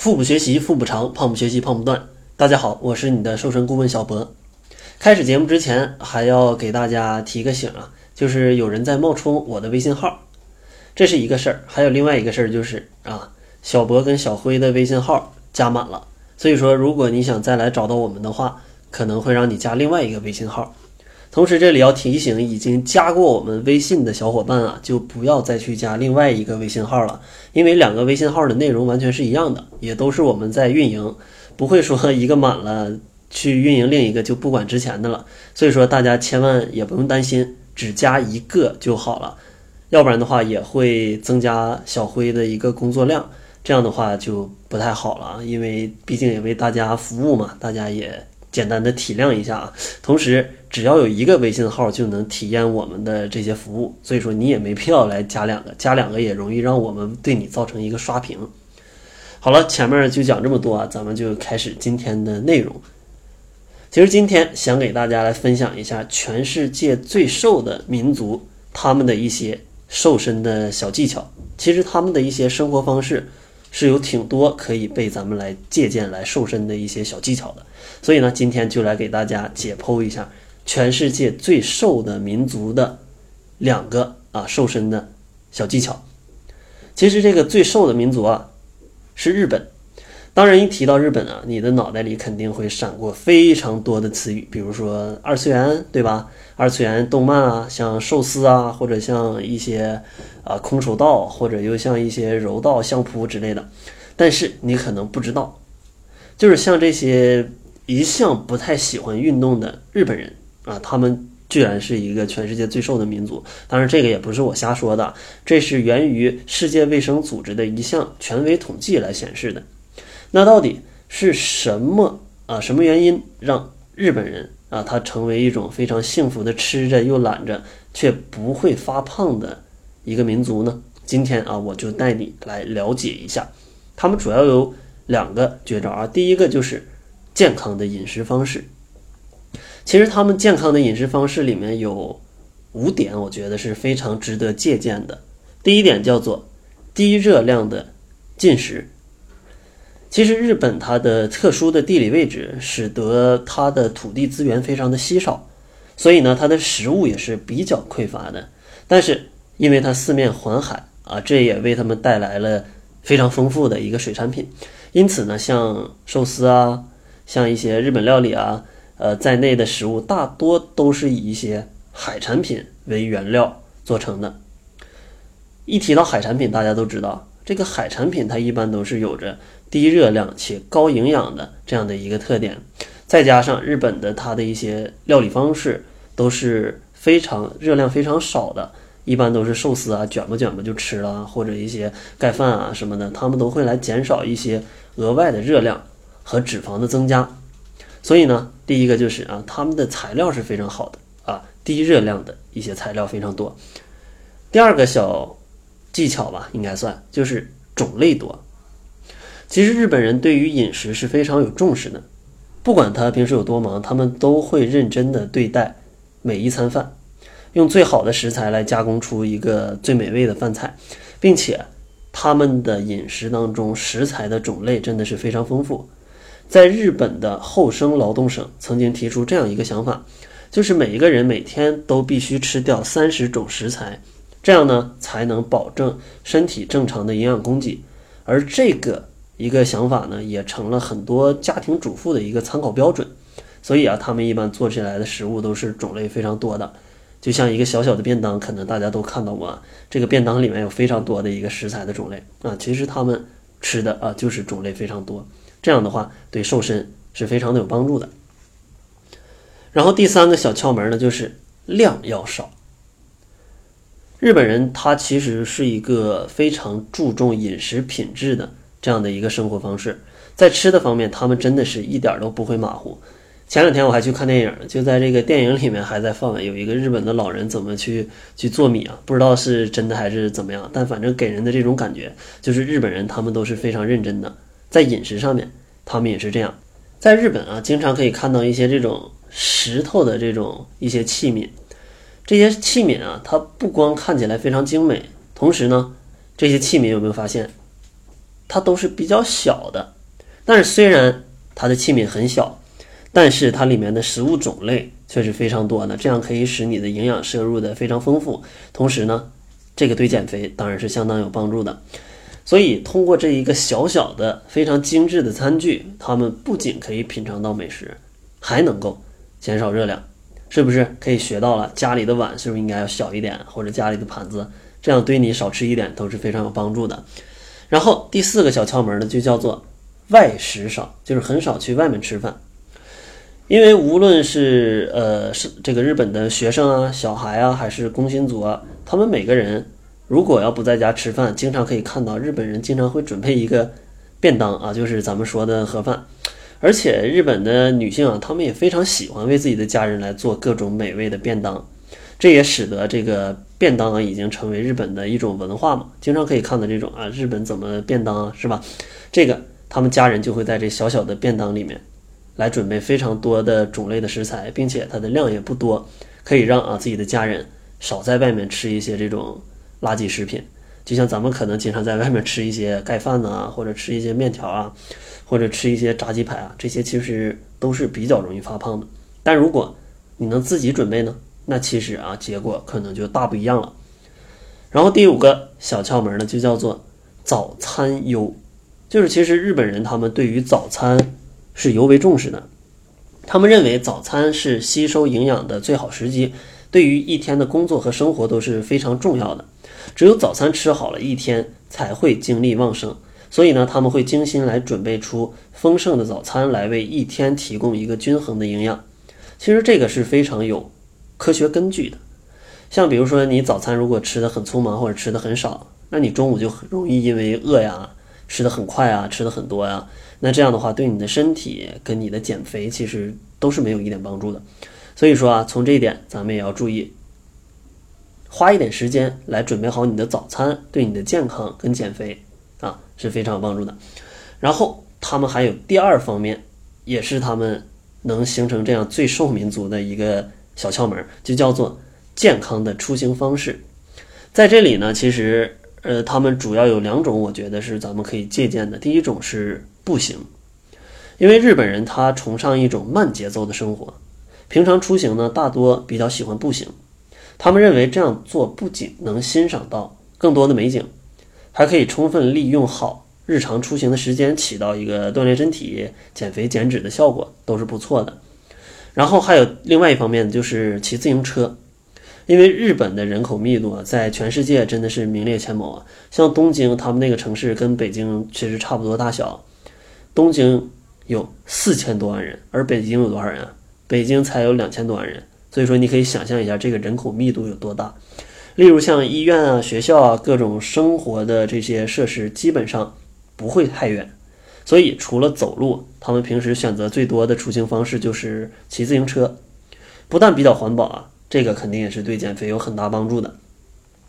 腹部学习腹部长，胖不学习胖不断。大家好，我是你的瘦身顾问小博。开始节目之前，还要给大家提个醒啊，就是有人在冒充我的微信号，这是一个事儿。还有另外一个事儿就是啊，小博跟小辉的微信号加满了，所以说如果你想再来找到我们的话，可能会让你加另外一个微信号。同时，这里要提醒已经加过我们微信的小伙伴啊，就不要再去加另外一个微信号了，因为两个微信号的内容完全是一样的，也都是我们在运营，不会说一个满了去运营另一个就不管之前的了。所以说大家千万也不用担心，只加一个就好了，要不然的话也会增加小辉的一个工作量，这样的话就不太好了啊，因为毕竟也为大家服务嘛，大家也。简单的体谅一下啊，同时只要有一个微信号就能体验我们的这些服务，所以说你也没必要来加两个，加两个也容易让我们对你造成一个刷屏。好了，前面就讲这么多啊，咱们就开始今天的内容。其实今天想给大家来分享一下全世界最瘦的民族他们的一些瘦身的小技巧，其实他们的一些生活方式。是有挺多可以被咱们来借鉴来瘦身的一些小技巧的，所以呢，今天就来给大家解剖一下全世界最瘦的民族的两个啊瘦身的小技巧。其实这个最瘦的民族啊是日本。当然，一提到日本啊，你的脑袋里肯定会闪过非常多的词语，比如说二次元，对吧？二次元动漫啊，像寿司啊，或者像一些啊空手道，或者又像一些柔道、相扑之类的。但是你可能不知道，就是像这些一向不太喜欢运动的日本人啊，他们居然是一个全世界最瘦的民族。当然，这个也不是我瞎说的，这是源于世界卫生组织的一项权威统计来显示的。那到底是什么啊？什么原因让日本人啊，他成为一种非常幸福的吃着又懒着却不会发胖的一个民族呢？今天啊，我就带你来了解一下。他们主要有两个绝招啊。第一个就是健康的饮食方式。其实他们健康的饮食方式里面有五点，我觉得是非常值得借鉴的。第一点叫做低热量的进食。其实日本它的特殊的地理位置，使得它的土地资源非常的稀少，所以呢，它的食物也是比较匮乏的。但是因为它四面环海啊，这也为他们带来了非常丰富的一个水产品。因此呢，像寿司啊，像一些日本料理啊，呃，在内的食物大多都是以一些海产品为原料做成的。一提到海产品，大家都知道。这个海产品它一般都是有着低热量且高营养的这样的一个特点，再加上日本的它的一些料理方式都是非常热量非常少的，一般都是寿司啊卷吧卷吧就吃了，或者一些盖饭啊什么的，他们都会来减少一些额外的热量和脂肪的增加。所以呢，第一个就是啊，他们的材料是非常好的啊，低热量的一些材料非常多。第二个小。技巧吧，应该算就是种类多。其实日本人对于饮食是非常有重视的，不管他平时有多忙，他们都会认真的对待每一餐饭，用最好的食材来加工出一个最美味的饭菜，并且他们的饮食当中食材的种类真的是非常丰富。在日本的厚生劳动省曾经提出这样一个想法，就是每一个人每天都必须吃掉三十种食材。这样呢，才能保证身体正常的营养供给，而这个一个想法呢，也成了很多家庭主妇的一个参考标准。所以啊，他们一般做起来的食物都是种类非常多的，就像一个小小的便当，可能大家都看到过，啊这个便当里面有非常多的一个食材的种类啊。其实他们吃的啊，就是种类非常多，这样的话对瘦身是非常的有帮助的。然后第三个小窍门呢，就是量要少。日本人他其实是一个非常注重饮食品质的这样的一个生活方式，在吃的方面，他们真的是一点都不会马虎。前两天我还去看电影，就在这个电影里面还在放有一个日本的老人怎么去去做米啊，不知道是真的还是怎么样，但反正给人的这种感觉就是日本人他们都是非常认真的，在饮食上面他们也是这样。在日本啊，经常可以看到一些这种石头的这种一些器皿。这些器皿啊，它不光看起来非常精美，同时呢，这些器皿有没有发现，它都是比较小的。但是虽然它的器皿很小，但是它里面的食物种类却是非常多的，这样可以使你的营养摄入的非常丰富。同时呢，这个对减肥当然是相当有帮助的。所以通过这一个小小的、非常精致的餐具，他们不仅可以品尝到美食，还能够减少热量，是不是可以学到了？家里的碗是不是应该要小一点，或者家里的盘子，这样对你少吃一点都是非常有帮助的。然后第四个小窍门呢，就叫做外食少，就是很少去外面吃饭。因为无论是呃是这个日本的学生啊、小孩啊，还是工薪族啊，他们每个人如果要不在家吃饭，经常可以看到日本人经常会准备一个便当啊，就是咱们说的盒饭。而且日本的女性啊，她们也非常喜欢为自己的家人来做各种美味的便当，这也使得这个便当啊已经成为日本的一种文化嘛。经常可以看到这种啊，日本怎么便当啊，是吧？这个他们家人就会在这小小的便当里面。来准备非常多的种类的食材，并且它的量也不多，可以让啊自己的家人少在外面吃一些这种垃圾食品。就像咱们可能经常在外面吃一些盖饭呐，或者吃一些面条啊，或者吃一些炸鸡排啊，这些其实都是比较容易发胖的。但如果你能自己准备呢，那其实啊结果可能就大不一样了。然后第五个小窍门呢，就叫做早餐优，就是其实日本人他们对于早餐。是尤为重视的，他们认为早餐是吸收营养的最好时机，对于一天的工作和生活都是非常重要的。只有早餐吃好了，一天才会精力旺盛。所以呢，他们会精心来准备出丰盛的早餐，来为一天提供一个均衡的营养。其实这个是非常有科学根据的。像比如说，你早餐如果吃的很匆忙或者吃的很少，那你中午就很容易因为饿呀，吃的很快啊，吃的很多呀。那这样的话，对你的身体跟你的减肥其实都是没有一点帮助的。所以说啊，从这一点咱们也要注意，花一点时间来准备好你的早餐，对你的健康跟减肥啊是非常有帮助的。然后他们还有第二方面，也是他们能形成这样最受民族的一个小窍门，就叫做健康的出行方式。在这里呢，其实呃，他们主要有两种，我觉得是咱们可以借鉴的。第一种是。步行，因为日本人他崇尚一种慢节奏的生活，平常出行呢大多比较喜欢步行。他们认为这样做不仅能欣赏到更多的美景，还可以充分利用好日常出行的时间，起到一个锻炼身体、减肥减脂的效果，都是不错的。然后还有另外一方面就是骑自行车，因为日本的人口密度啊，在全世界真的是名列前茅啊。像东京，他们那个城市跟北京其实差不多大小。东京有四千多万人，而北京有多少人啊？北京才有两千多万人，所以说你可以想象一下这个人口密度有多大。例如像医院啊、学校啊，各种生活的这些设施基本上不会太远，所以除了走路，他们平时选择最多的出行方式就是骑自行车。不但比较环保啊，这个肯定也是对减肥有很大帮助的。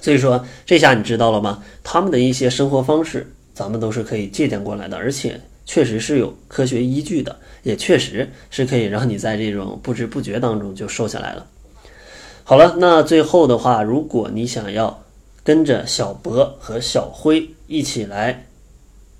所以说这下你知道了吧？他们的一些生活方式，咱们都是可以借鉴过来的，而且。确实是有科学依据的，也确实是可以让你在这种不知不觉当中就瘦下来了。好了，那最后的话，如果你想要跟着小博和小辉一起来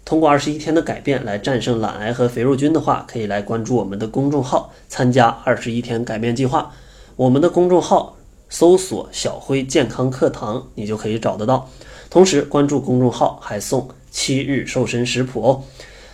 通过二十一天的改变来战胜懒癌和肥肉菌的话，可以来关注我们的公众号，参加二十一天改变计划。我们的公众号搜索“小辉健康课堂”，你就可以找得到。同时关注公众号还送七日瘦身食谱哦。